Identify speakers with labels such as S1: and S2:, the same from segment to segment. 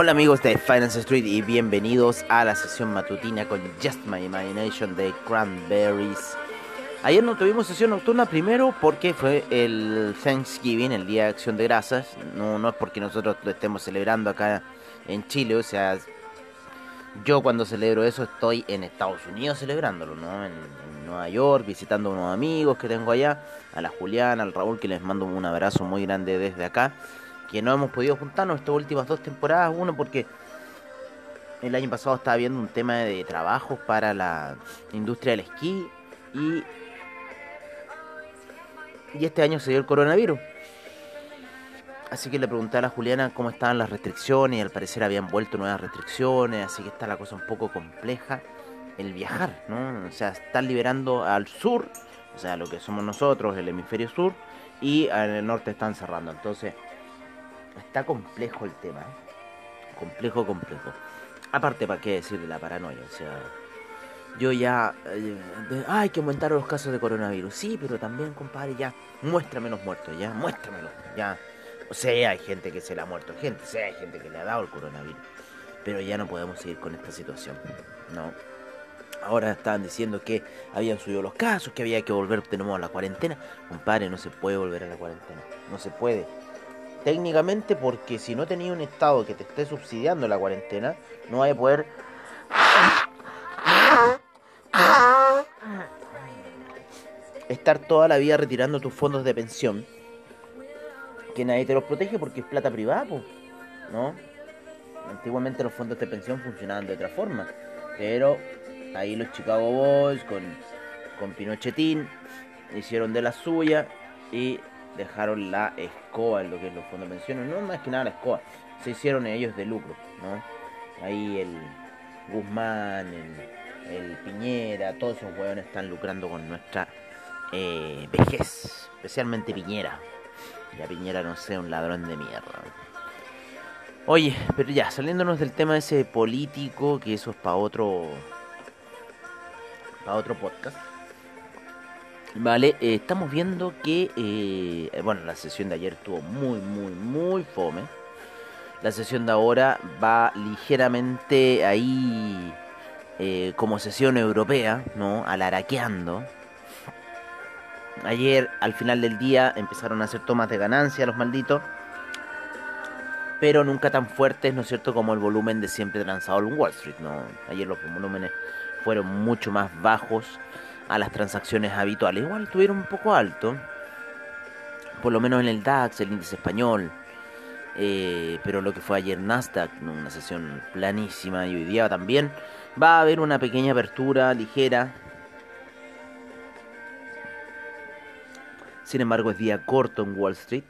S1: Hola amigos de Finance Street y bienvenidos a la sesión matutina con Just My Imagination de Cranberries. Ayer no tuvimos sesión nocturna primero porque fue el Thanksgiving, el Día de Acción de Grasas. No, no es porque nosotros lo estemos celebrando acá en Chile, o sea, yo cuando celebro eso estoy en Estados Unidos celebrándolo, ¿no? En, en Nueva York, visitando a unos amigos que tengo allá, a la Juliana, al Raúl, que les mando un abrazo muy grande desde acá, que no hemos podido juntarnos estas últimas dos temporadas, uno porque el año pasado estaba viendo un tema de trabajos para la industria del esquí y, y este año se dio el coronavirus. Así que le pregunté a la Juliana cómo estaban las restricciones y al parecer habían vuelto nuevas restricciones, así que está la cosa un poco compleja el viajar, ¿no? O sea, están liberando al sur, o sea, lo que somos nosotros, el hemisferio sur, y el norte están cerrando. Entonces, está complejo el tema, ¿eh? Complejo, complejo. Aparte, ¿para qué decir de la paranoia? O sea, yo ya... eh, hay que aumentar los casos de coronavirus. Sí, pero también, compadre, ya, muéstrame los muertos, ya, muéstramelo, ya. O sea, hay gente que se le ha muerto, gente, sea, hay gente que le ha dado el coronavirus. Pero ya no podemos seguir con esta situación, ¿no? Ahora estaban diciendo que habían subido los casos, que había que volver nuevo a la cuarentena. Compadre, no se puede volver a la cuarentena. No se puede. Técnicamente porque si no tenía un estado que te esté subsidiando la cuarentena, no vas a poder... estar toda la vida retirando tus fondos de pensión. Que nadie te los protege porque es plata privada, po, ¿no? Antiguamente los fondos de pensión funcionaban de otra forma. Pero ahí los Chicago Boys con, con Pinochetín hicieron de la suya y dejaron la escoba en lo que es los fondos de pensiones. No más que nada la escoba. Se hicieron ellos de lucro, ¿no? Ahí el Guzmán, el, el Piñera, todos esos hueones están lucrando con nuestra eh, vejez. Especialmente Piñera. Ya Piñera no sea un ladrón de mierda. Oye, pero ya, saliéndonos del tema ese político, que eso es para otro. para otro podcast. Vale, eh, estamos viendo que. eh, bueno, la sesión de ayer estuvo muy, muy, muy fome. La sesión de ahora va ligeramente ahí. eh, como sesión europea, ¿no? Alaraqueando. Ayer, al final del día, empezaron a hacer tomas de ganancia los malditos pero nunca tan fuertes, ¿no es cierto?, como el volumen de siempre transado en Wall Street, ¿no? Ayer los volúmenes fueron mucho más bajos a las transacciones habituales. Igual estuvieron un poco altos, por lo menos en el DAX, el índice español, eh, pero lo que fue ayer Nasdaq, una sesión planísima, y hoy día también va a haber una pequeña apertura ligera. Sin embargo, es día corto en Wall Street.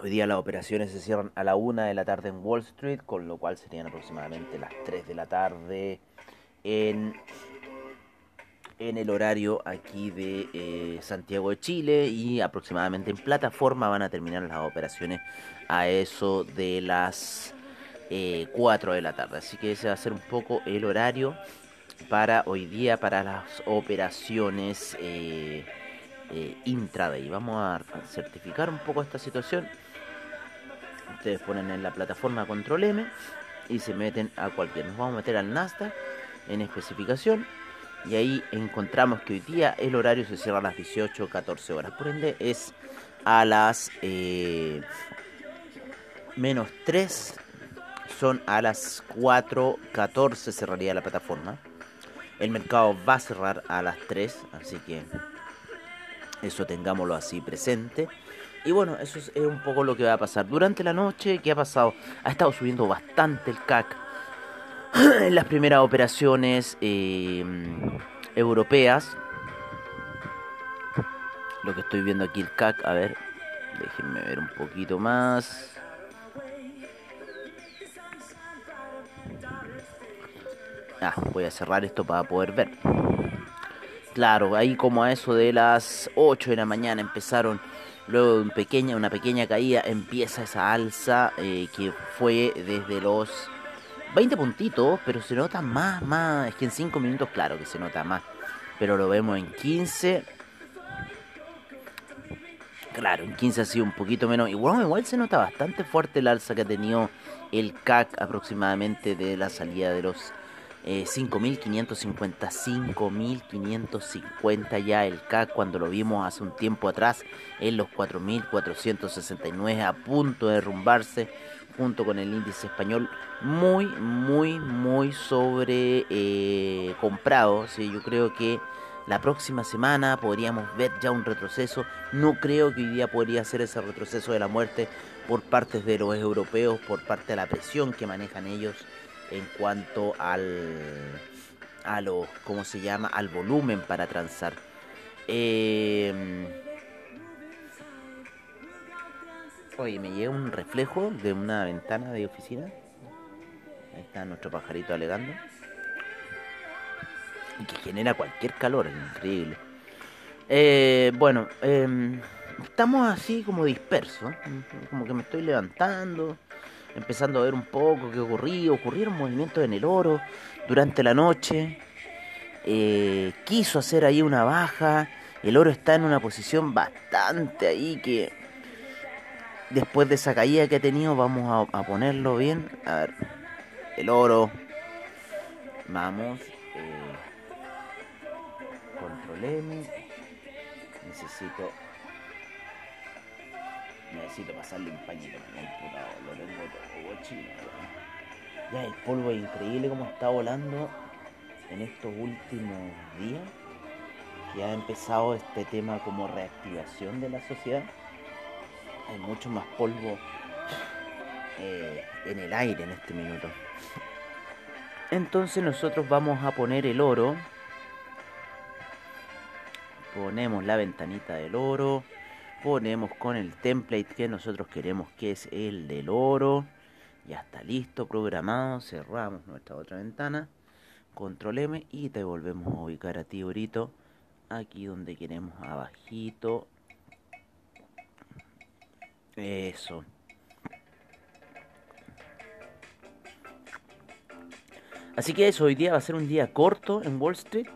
S1: Hoy día las operaciones se cierran a la una de la tarde en Wall Street, con lo cual serían aproximadamente las 3 de la tarde en, el horario aquí de eh, Santiago de Chile y aproximadamente en plataforma van a terminar las operaciones a eso de las eh, 4 de la tarde. Así que ese va a ser un poco el horario para hoy día para las operaciones eh, eh, intraday. Vamos a certificar un poco esta situación. Ustedes ponen en la plataforma control M y se meten a cualquier. Nos vamos a meter al Nasdaq en especificación y ahí encontramos que hoy día el horario se cierra a las 18-14 horas. Por ende es a las eh, menos 3 son a las 4.14 cerraría la plataforma. El mercado va a cerrar a las 3, así que eso tengámoslo así presente. Y bueno, eso es, es un poco lo que va a pasar. Durante la noche, ¿qué ha pasado? Ha estado subiendo bastante el CAC. las primeras operaciones eh, europeas. Lo que estoy viendo aquí el CAC, a ver, déjenme ver un poquito más. Ah, voy a cerrar esto para poder ver. Claro, ahí como a eso de las 8 de la mañana empezaron, luego de un pequeña, una pequeña caída, empieza esa alza eh, que fue desde los 20 puntitos, pero se nota más, más, es que en 5 minutos claro que se nota más, pero lo vemos en 15. Claro, en 15 ha sido un poquito menos. Igual, igual se nota bastante fuerte el alza que ha tenido el CAC aproximadamente de la salida de los eh, 5.550, 5.550 ya el CAC cuando lo vimos hace un tiempo atrás en los 4.469 a punto de derrumbarse junto con el índice español muy, muy, muy sobre eh, comprado. ¿sí? Yo creo que la próxima semana podríamos ver ya un retroceso. No creo que hoy día podría ser ese retroceso de la muerte por parte de los europeos, por parte de la presión que manejan ellos en cuanto al a lo cómo se llama al volumen para transar. Eh, oye me llega un reflejo de una ventana de oficina. Está nuestro pajarito alegando. Y que genera cualquier calor es increíble. Eh, bueno eh, estamos así como dispersos como que me estoy levantando empezando a ver un poco qué ocurría. Ocurrieron movimientos en el oro durante la noche. Eh, quiso hacer ahí una baja. El oro está en una posición bastante ahí que después de esa caída que ha tenido vamos a, ponerlo bien. A ver, el oro. Vamos. Eh, controlemos. Necesito necesito pasarle un pañito lo tengo todo. Ya el polvo es increíble como está volando en estos últimos días, que ha empezado este tema como reactivación de la sociedad. Hay mucho más polvo eh, en el aire en este minuto. Entonces nosotros vamos a poner el oro. Ponemos la ventanita del oro ponemos con el template que nosotros queremos que es el del oro. Ya está listo programado. Cerramos nuestra otra ventana. Control M y te volvemos a ubicar a ti orito. Aquí donde queremos abajito. Eso. Así que eso hoy día va a ser un día corto en Wall Street.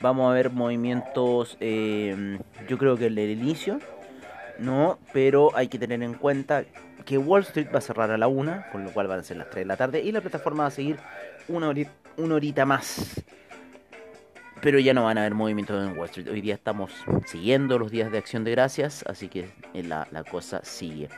S1: Vamos a ver movimientos eh, yo creo que el del inicio no, pero hay que tener en cuenta que Wall Street va a cerrar a la 1, con lo cual van a ser las 3 de la tarde, y la plataforma va a seguir una horita, una más. Pero ya no van a haber movimientos en Wall Street. Hoy día estamos siguiendo los días de acción de gracias, así que la, la cosa sigue.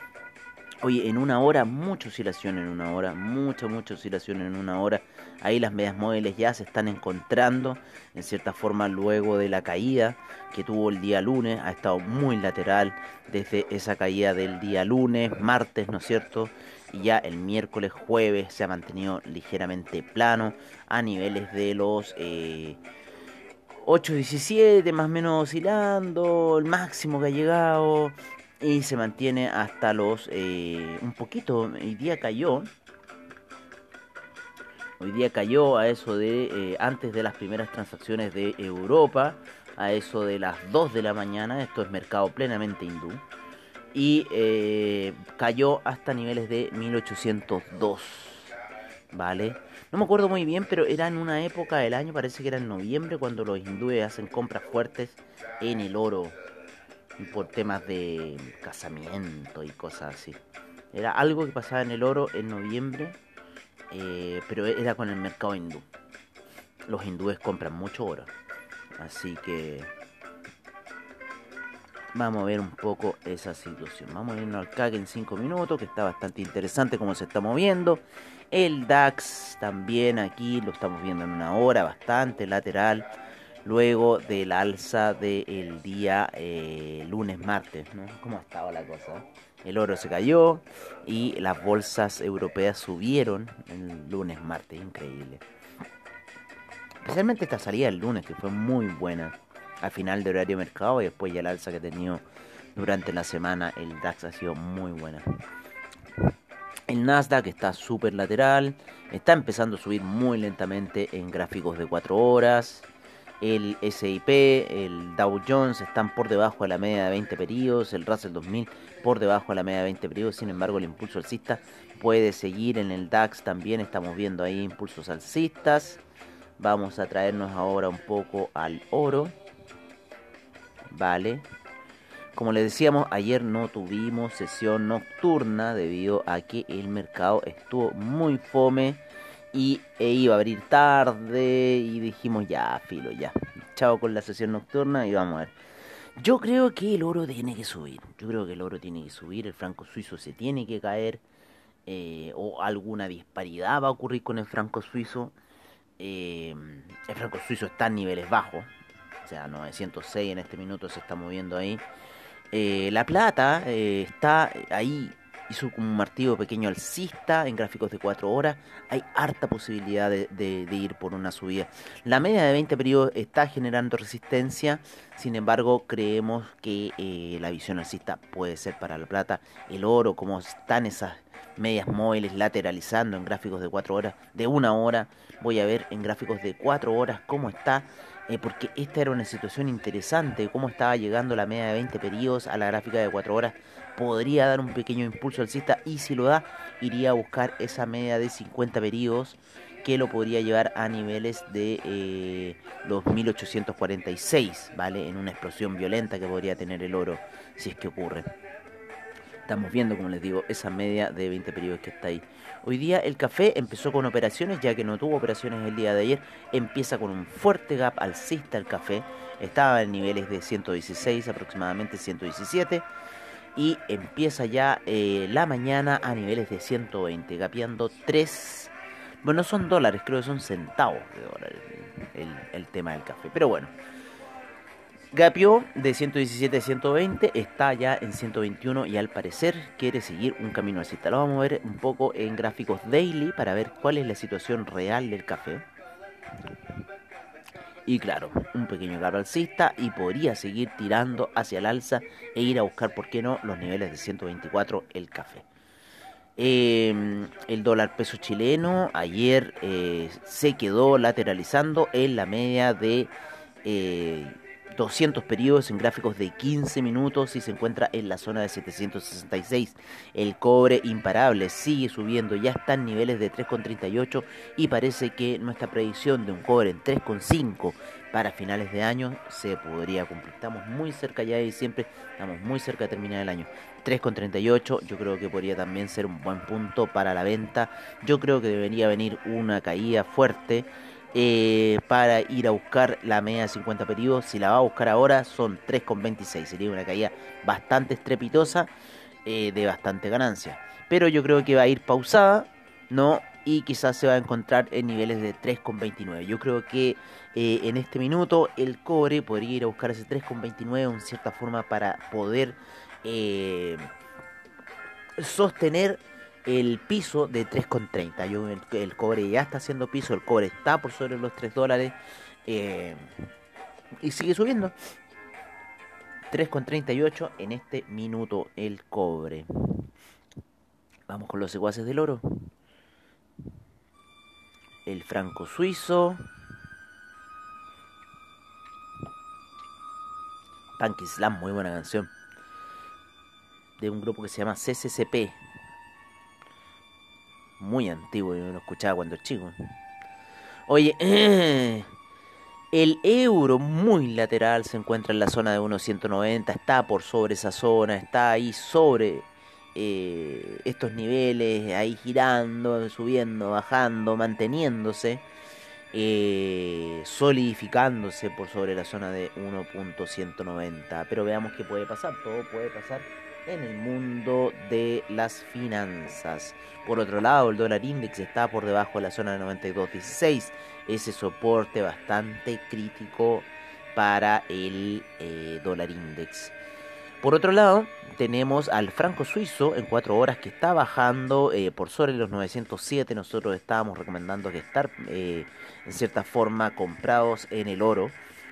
S1: Oye, en una hora, mucha oscilación en una hora, mucha, mucha oscilación en una hora. Ahí las medias móviles ya se están encontrando, en cierta forma, luego de la caída que tuvo el día lunes. Ha estado muy lateral desde esa caída del día lunes, martes, ¿no es cierto? Y ya el miércoles, jueves se ha mantenido ligeramente plano a niveles de los... Eh, 8.17 más o menos oscilando, el máximo que ha llegado y se mantiene hasta los eh, un poquito hoy día cayó hoy día cayó a eso de eh, antes de las primeras transacciones de Europa a eso de las 2 de la mañana esto es mercado plenamente hindú y eh, cayó hasta niveles de 1802 vale no me acuerdo muy bien pero era en una época del año parece que era en noviembre cuando los hindúes hacen compras fuertes en el oro por temas de casamiento y cosas así. Era algo que pasaba en el oro en noviembre, eh, pero era con el mercado hindú. Los hindúes compran mucho oro, así que vamos a ver un poco esa situación. Vamos a irnos al CAC en 5 minutos, que está bastante interesante cómo se está moviendo. El DAX también aquí lo estamos viendo en una hora, bastante lateral luego del alza del día eh, lunes-martes. ¿no? ¿Cómo estaba la cosa? El oro se cayó y las bolsas europeas subieron el lunes-martes, increíble. Especialmente esta salida del lunes, que fue muy buena al final de horario mercado y después ya el alza que ha tenido durante la semana el DAX ha sido muy buena. El Nasdaq está súper lateral, está empezando a subir muy lentamente en gráficos de 4 horas. El SIP, el Dow Jones están por debajo de la media de 20 periodos, el Russell 2000 por debajo de la media de 20 periodos, sin embargo el impulso alcista puede seguir en el DAX también, estamos viendo ahí impulsos alcistas. Vamos a traernos ahora un poco al oro. Vale. Como les decíamos, ayer no tuvimos sesión nocturna debido a que el mercado estuvo muy fome y e iba a abrir tarde y dijimos ya, filo, ya. Chao con la sesión nocturna y vamos a ver. Yo creo que el oro tiene que subir. Yo creo que el oro tiene que subir, el franco suizo se tiene que caer eh, o alguna disparidad va a ocurrir con el franco suizo. Eh, el franco suizo está en niveles bajos, o sea, 906 en este minuto se está moviendo ahí. Eh, la plata está ahí, hizo un martillo pequeño alcista en gráficos de 4 horas. Hay harta posibilidad de, ir por una subida. La media de 20 periodos está generando resistencia, sin embargo, creemos que eh, la visión alcista puede ser para la plata. El oro, como están esas medias móviles lateralizando en gráficos de 4 horas, de una hora, voy a ver en gráficos de 4 horas cómo está eh, porque esta era una situación interesante, cómo estaba llegando la media de 20 periodos a la gráfica de 4 horas, podría dar un pequeño impulso alcista y si lo da, iría a buscar esa media de 50 periodos que lo podría llevar a niveles de eh, los 1846, ¿vale? En una explosión violenta que podría tener el oro si es que ocurre. Estamos viendo, como les digo, esa media de 20 periodos que está ahí. Hoy día el café empezó con operaciones, ya que no tuvo operaciones el día de ayer. Empieza con un fuerte gap alcista el café. Estaba en niveles de 116, aproximadamente 117. Y empieza ya eh, la mañana a niveles de 120, gapeando 3. Bueno, no son dólares, creo que son centavos de dólares el, el tema del café. Pero bueno, Gapió de 117 a 120, está ya en 121 y al parecer quiere seguir un camino alcista. Lo vamos a ver un poco en gráficos daily para ver cuál es la situación real del café. Y claro, un pequeño gap alcista y podría seguir tirando hacia el alza e ir a buscar, ¿por qué no?, los niveles de 124 el café. Eh, el dólar peso chileno ayer eh, se quedó lateralizando en la media de eh, 200 periodos en gráficos de 15 minutos y se encuentra en la zona de 766. El cobre imparable sigue subiendo, ya está en niveles de 3,38 y parece que nuestra predicción de un cobre en 3,5 para finales de año se podría cumplir. Estamos muy cerca ya de diciembre, estamos muy cerca de terminar el año. 3,38 yo creo que podría también ser un buen punto para la venta. Yo creo que debería venir una caída fuerte eh, para ir a buscar la media de 50 periodos. Si la va a buscar ahora son 3,26. Sería una caída bastante estrepitosa eh, de bastante ganancia. Pero yo creo que va a ir pausada, ¿no? Y quizás se va a encontrar en niveles de 3,29. Yo creo que eh, en este minuto el cobre podría ir a buscar ese 3,29 en cierta forma para poder sostener el piso de 3,30. Yo el, el cobre ya está haciendo piso, el cobre está por sobre los 3 dólares eh, y sigue subiendo. 3,38 en este minuto el cobre. Vamos con los secuaces del oro. El franco suizo. Punk Islam, muy buena canción. De un grupo que se llama CCCP. Muy antiguo, yo lo escuchaba cuando chico. Oye, el euro muy lateral se encuentra en la zona de 1.190, está por sobre esa zona, está ahí sobre eh, estos niveles, ahí girando, subiendo, bajando, manteniéndose, eh, solidificándose por sobre la zona de 1.190. Pero veamos qué puede pasar, todo puede pasar en el mundo de las finanzas. Por otro lado, el dólar index está por debajo de la zona de 92.16, ese soporte bastante crítico para el eh, dólar index. Por otro lado, tenemos al franco suizo en 4 horas que está bajando eh, por sobre los 907. Nosotros estábamos recomendando que estar eh, en cierta forma comprados en el oro.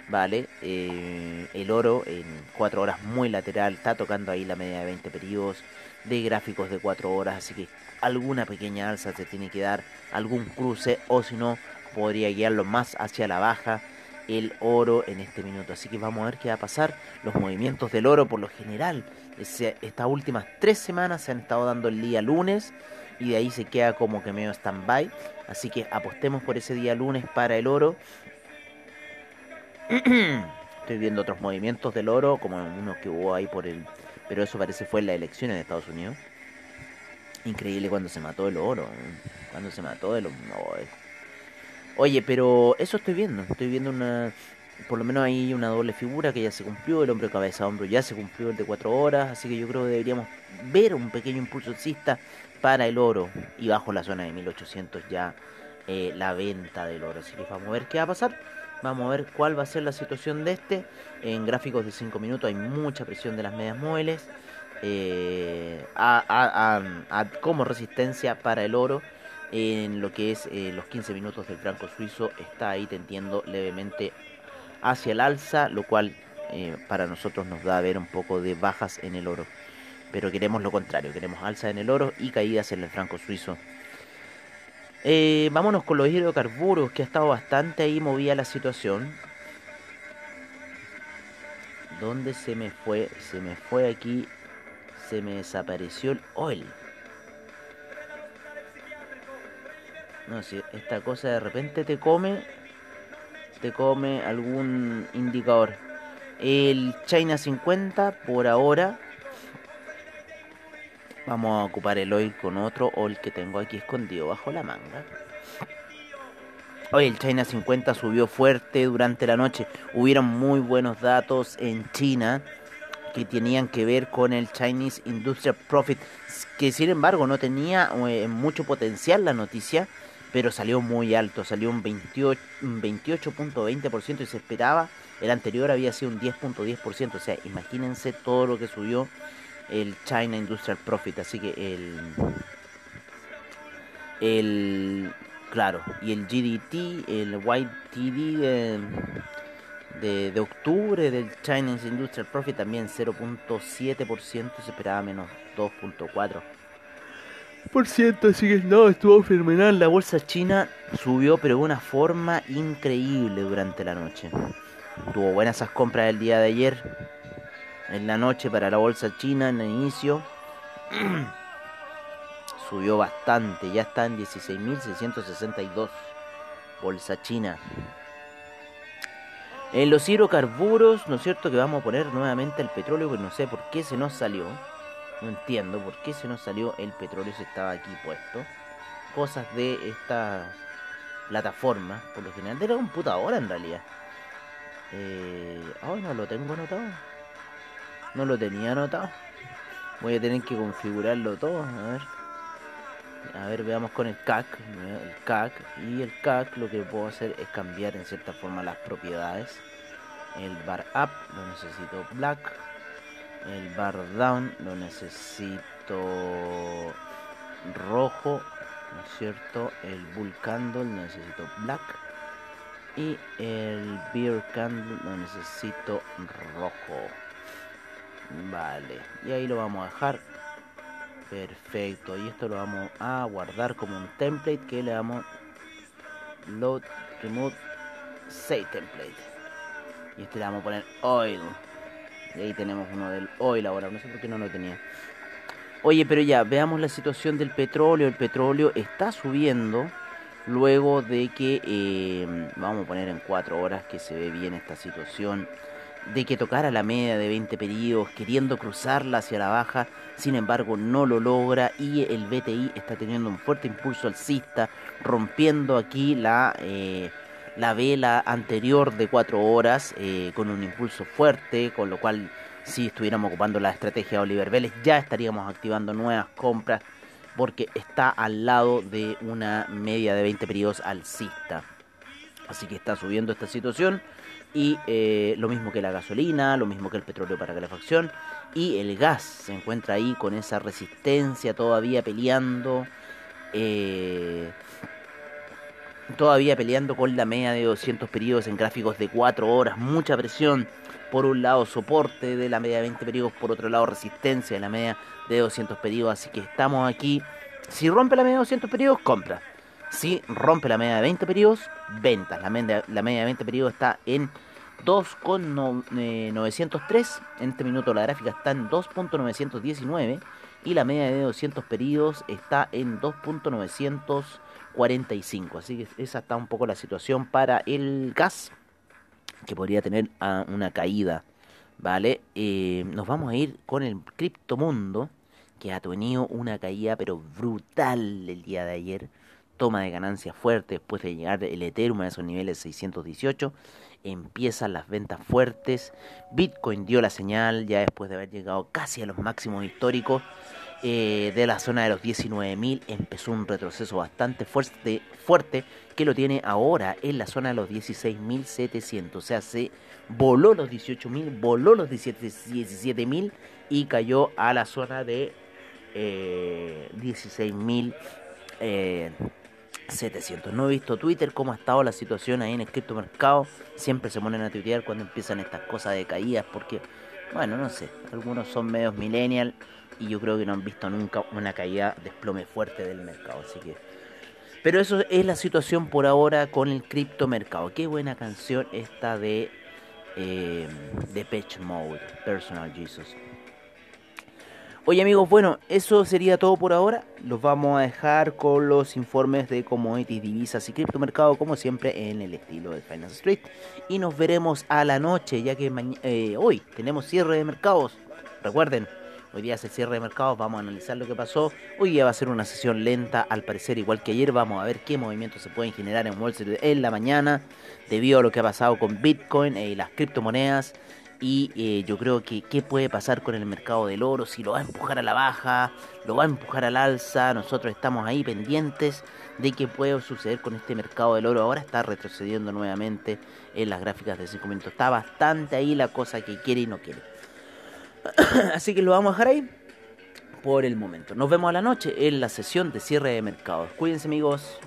S1: Vale, Eh, el oro en 4 horas muy lateral, está tocando ahí la media de 20 periodos de gráficos de 4 horas, así que alguna pequeña alza se tiene que dar, algún cruce o si no podría guiarlo más hacia la baja el oro en este minuto. Así que vamos a ver qué va a pasar. Los movimientos del oro por lo general, estas últimas tres semanas se han estado dando el día lunes y de ahí se queda como que medio stand-by. Así que apostemos por ese día lunes para el oro. Estoy viendo otros movimientos del oro, como uno que hubo ahí por el... Pero eso parece fue en las elecciones de Estados Unidos. Increíble cuando se mató el oro. ¿eh? Cuando se mató el oro. eh. Oye, pero eso estoy viendo. Estoy viendo una... Por lo menos hay una doble figura que ya se cumplió. El hombre cabeza a hombro ya se cumplió el de 4 horas. Así que yo creo que deberíamos ver un pequeño impulso alcista para el oro. Y bajo la zona de 1800 ya eh, la venta del oro. Así que vamos a ver qué va a pasar. Vamos a ver cuál va a ser la situación de este. En gráficos de 5 minutos hay mucha presión de las medias móviles. eh, como resistencia para el oro. En lo que es eh, los 15 minutos del franco suizo está ahí tendiendo levemente hacia el alza, lo cual eh, para nosotros nos da a ver un poco de bajas en el oro. Pero queremos lo contrario, queremos alza en el oro y caídas en el franco suizo. Eh, vámonos con los hidrocarburos, que ha estado bastante ahí movida la situación. ¿Dónde se me fue? Se me fue aquí. Se me desapareció el oil. No sé, esta cosa de repente te come. Te come algún indicador. El China 50 por ahora. Vamos a ocupar el oil con otro oil que tengo aquí escondido bajo la manga. Hoy el China 50 subió fuerte durante la noche. Hubieron muy buenos datos en China que tenían que ver con el Chinese Industrial Profit, que sin embargo no tenía eh, mucho potencial la noticia, pero salió muy alto, salió un 28 un 28.20% y se esperaba, el anterior había sido un 10.10%, o sea, imagínense todo lo que subió el China Industrial Profit, así que el el claro, y el GDT, el YTD de, de, de octubre del Chinese Industrial Profit también 0.7%, se esperaba menos 2.4%. Por ciento, así que no, estuvo fenomenal. La bolsa china subió, pero de una forma increíble durante la noche. Tuvo buenas esas compras el día de ayer, en la noche para la bolsa china en el inicio. Subió bastante, ya está en 16.662. Bolsa china. En los hidrocarburos, ¿no es cierto? Que vamos a poner nuevamente el petróleo, pues no sé por qué se nos salió. No entiendo por qué se nos salió el petróleo si estaba aquí puesto. Cosas de esta plataforma, por lo general de la computadora en realidad. Eh, no lo tengo anotado. No lo tenía anotado. Voy a tener que configurarlo todo. A ver. A ver, veamos con el CAC. El CAC. Y el CAC lo que puedo hacer es cambiar en cierta forma las propiedades. El bar up lo necesito black. El bar down lo necesito rojo. ¿No es cierto? El bull candle lo necesito black. Y el beer candle lo necesito rojo. Vale. Y ahí lo vamos a dejar. Perfecto. Y esto lo vamos a guardar como un template que le damos load remove save template. Y este le vamos a poner oil. Y ahí tenemos uno del oil ahora. No sé por qué no lo tenía. Oye, pero ya, veamos la situación del petróleo. El petróleo está subiendo luego de que, eh, vamos a poner en 4 horas que se ve bien esta situación, de que tocara la media de 20 periodos, queriendo cruzarla hacia la baja, sin embargo no lo logra y el BTI está teniendo un fuerte impulso alcista, rompiendo aquí la, eh, la vela anterior de 4 horas eh, con un impulso fuerte, con lo cual si estuviéramos ocupando la estrategia de Oliver Vélez ya estaríamos activando nuevas compras porque está al lado de una media de 20 periodos alcista. Así que está subiendo esta situación. Y eh, lo mismo que la gasolina, lo mismo que el petróleo para calefacción. Y el gas se encuentra ahí con esa resistencia todavía peleando. eh, todavía peleando con la media de 200 periodos en gráficos de 4 horas. Mucha presión. Por un lado soporte de la media de 20 periodos, por otro lado resistencia de la media de 200 periodos. Así que estamos aquí. Si rompe la media de 200 periodos, compra. Si rompe la media de 20 periodos, ventas. La media, la media de 20 periodos está en 2,903. En este minuto la gráfica está en 2.919. Y la media de 200 periodos está en 2.945. Así que esa está un poco la situación para el gas. Que podría tener ah, una caída. ¿Vale? Eh, nos vamos a ir con el criptomundo. Que ha tenido una caída pero brutal el día de ayer toma de ganancias fuerte después de llegar el Ethereum a esos niveles 618. Empiezan las ventas fuertes. Bitcoin dio la señal ya después de haber llegado casi a los máximos históricos eh, de la zona de los 19.000. Empezó un retroceso bastante fuerte, fuerte que lo tiene ahora en la zona de los 16.700. O sea, se voló los 18.000, voló los 17.000 y cayó a la zona de eh, 16.000. Eh, 700. No he visto Twitter, cómo ha estado la situación ahí en el criptomercado. Siempre se ponen a tuitear cuando empiezan estas cosas de caídas, porque, bueno, no sé, algunos son medios millennial y yo creo que no han visto nunca una caída desplome fuerte del mercado. Así que. Pero eso es la situación por ahora con el criptomercado. Qué buena canción esta de eh, Depeche Mode, Personal Jesus. Oye amigos, bueno, eso sería todo por ahora. Los vamos a dejar con los informes de commodities, divisas y criptomercado, como siempre, en el estilo de Finance Street. Y nos veremos a la noche, ya que eh, hoy tenemos cierre de mercados. Recuerden, hoy día es el cierre de mercados, vamos a analizar lo que pasó. Hoy día va a ser una sesión lenta, al parecer, igual que ayer. Vamos a ver qué movimientos se pueden generar en Wall Street en la mañana, debido a lo que ha pasado con Bitcoin y las criptomonedas y eh, yo creo que qué puede pasar con el mercado del oro, si lo va a empujar a la baja, lo va a empujar al alza, nosotros estamos ahí pendientes de qué puede suceder con este mercado del oro, ahora está retrocediendo nuevamente en las gráficas de 5 minutos, está bastante ahí la cosa que quiere y no quiere. Así que lo vamos a dejar ahí por el momento. Nos vemos a la noche en la sesión de cierre de mercados. Cuídense amigos.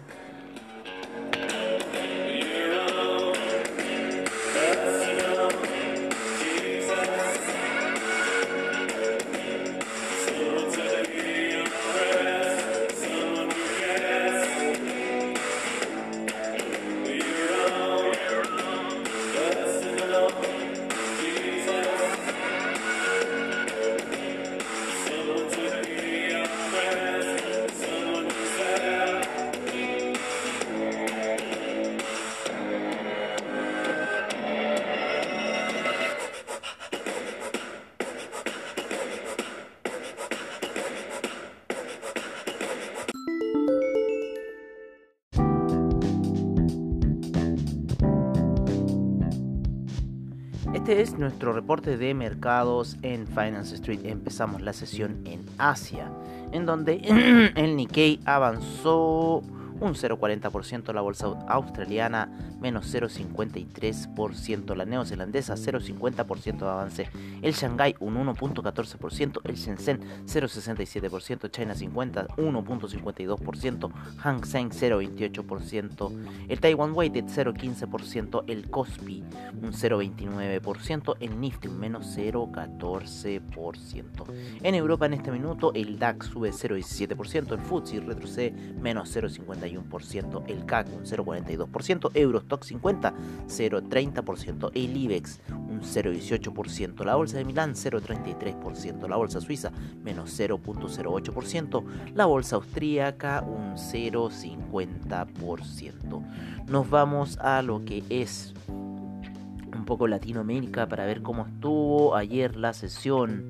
S1: Es nuestro reporte de mercados en Finance Street. Empezamos la sesión en Asia, en donde el Nikkei avanzó un 0,40%, la bolsa australiana menos 0,53%, la neozelandesa 0,50% de avance, el Shanghai un 1,14%, el Shenzhen 0,67%, China 50 1,52%, Hang Seng 0,28%, el Taiwan Weighted 0,15%, el Kospi un 0,29%, el Nifty un menos 0,14%. En Europa en este minuto el DAX sube 0,17%, el FTSE retrocede menos 0,51%, el CAC un 0,42%, Eurostock 50 0,30%, el IBEX un 0,18%, la bolsa de Milán 0,33%, la bolsa suiza menos 0,08%, la bolsa austríaca un 0,50%. Nos vamos a lo que es un poco Latinoamérica para ver cómo estuvo ayer la sesión.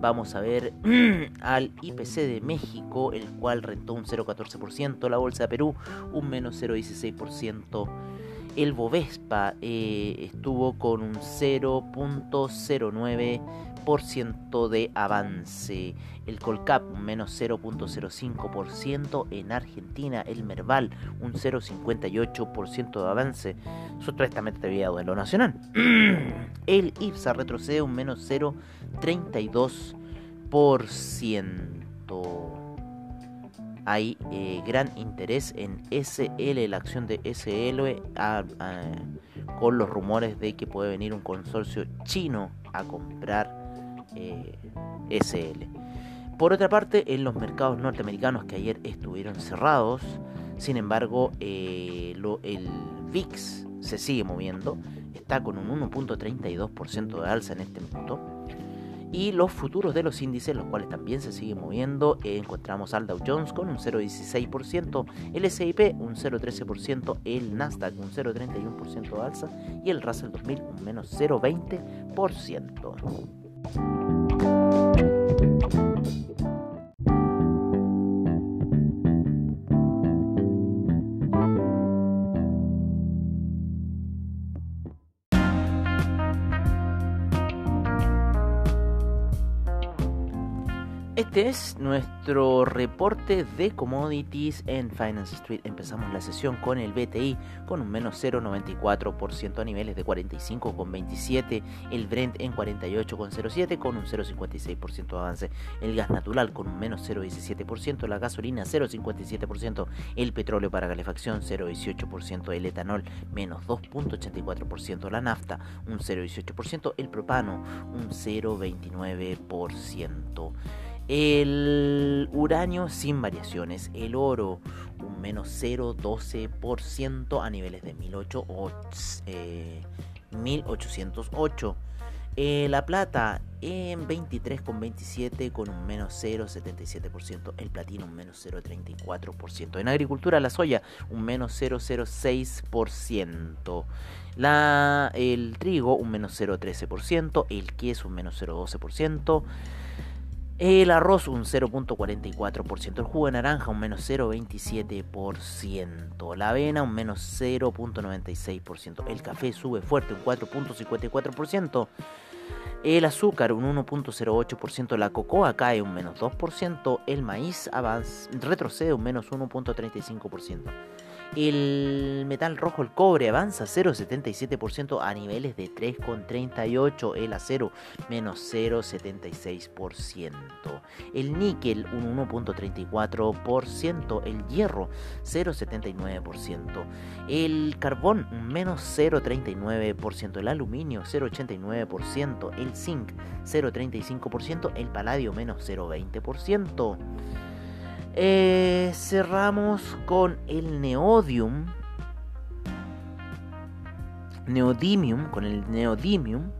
S1: Vamos a ver al IPC de México, el cual rentó un 0,14%, la Bolsa de Perú un menos 0,16%, el Bovespa eh, estuvo con un 0.09 0,9% de avance. El Colcap un menos 0.05%. En Argentina el Merval un 0,58% de avance. Supuestamente debido a lo nacional. El IPSA retrocede un menos 0,32%. Hay eh, gran interés en SL, la acción de SL, con los rumores de que puede venir un consorcio chino a comprar eh, SL. Por otra parte, en los mercados norteamericanos que ayer estuvieron cerrados, sin embargo, eh, el VIX se sigue moviendo, está con un 1.32% de alza en este minuto. Y los futuros de los índices, los cuales también se siguen moviendo, encontramos al Dow Jones con un 0,16%, el S&P un 0,13%, el Nasdaq un 0,31% de alza y el Russell 2000 un menos 0,20%. Este es nuestro reporte de commodities en Finance Street. Empezamos la sesión con el BTI con un menos 0,94% a niveles de 45,27. El Brent en 48,07 con un 0,56% de avance. El gas natural con un menos 0,17%. La gasolina 0,57%. El petróleo para calefacción 0,18%. El etanol menos 2,84%. La nafta un 0,18%. El propano un 0,29%. El uranio sin variaciones, el oro un menos 0,12% a niveles de 1800, eh, 1808. Eh, la plata en 23,27 con un menos 0,77%. El platino un menos 0,34%. En agricultura la soya un menos 0,06%. La, el trigo un menos 0,13%. El queso un menos 0,12%. El arroz un 0.44%, el jugo de naranja un menos 0.27%, la avena un menos 0.96%, el café sube fuerte un 4.54%, el azúcar un 1.08%, la cocoa cae un menos 2%, el maíz retrocede un menos 1.35%. El metal rojo, el cobre, avanza 0,77% a niveles de 3,38%. El acero, menos 0,76%. El níquel, un 1,34%. El hierro, 0,79%. El carbón, menos 0,39%. El aluminio, 0,89%. El zinc, 0,35%. El paladio, menos 0,20%. Eh, cerramos con el neodium. Neodymium, con el neodymium,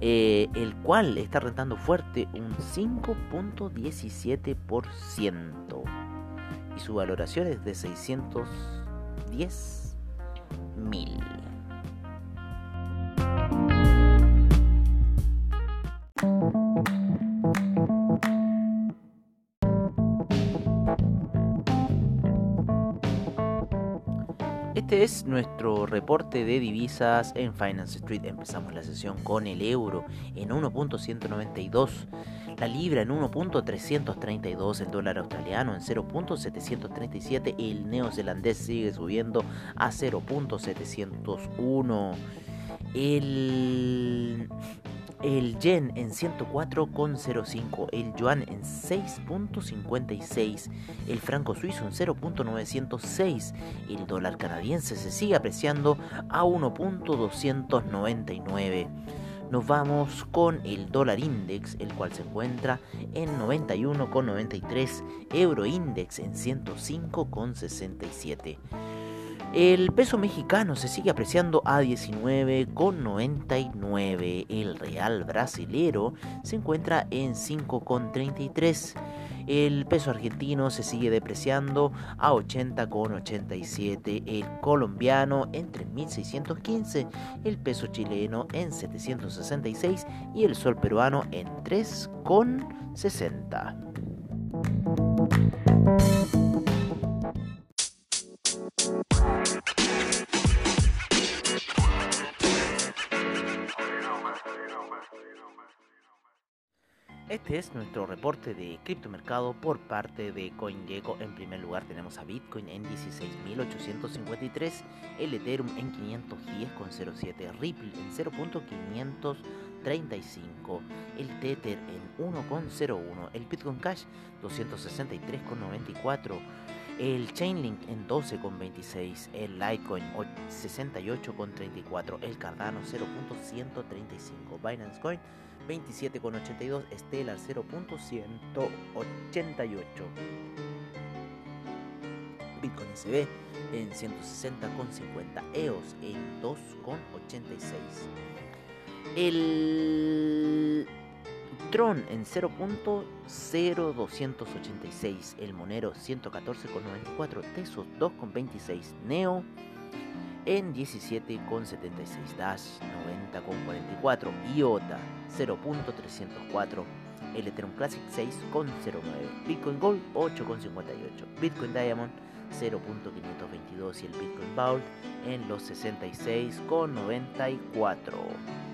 S1: eh, el cual está rentando fuerte un 5.17% y su valoración es de 610 mil. Este es nuestro reporte de divisas en Finance Street. Empezamos la sesión con el euro en 1.192, la libra en 1.332, el dólar australiano en 0.737, el neozelandés sigue subiendo a 0.701. El el yen en 104,05, el yuan en 6,56, el franco suizo en 0,906, el dólar canadiense se sigue apreciando a 1,299. Nos vamos con el dólar index, el cual se encuentra en 91,93, euro index en 105,67. El peso mexicano se sigue apreciando a 19,99. El real brasilero se encuentra en 5,33. El peso argentino se sigue depreciando a 80,87. El colombiano en 3.615. El peso chileno en 766. Y el sol peruano en 3,60. Este es nuestro reporte de criptomercado por parte de CoinGecko. En primer lugar tenemos a Bitcoin en 16.853, el Ethereum en 510,07, Ripple en 0.535, el Tether en 1,01, el Bitcoin Cash 263,94, el Chainlink en 12,26, el Litecoin 68,34, el Cardano 0.135, Binance Coin 27,82, Stellar 0.188. Bitcoin SB en 160,50, EOS en 2,86. El Tron en 0.0286, el Monero 114,94, Tesos 2,26, Neo en 17,76, Dash 90,44, IOTA 0.304, el Ethereum Classic 6,09, Bitcoin Gold 8,58, Bitcoin Diamond 0.522 y el Bitcoin Vault en los 66,94.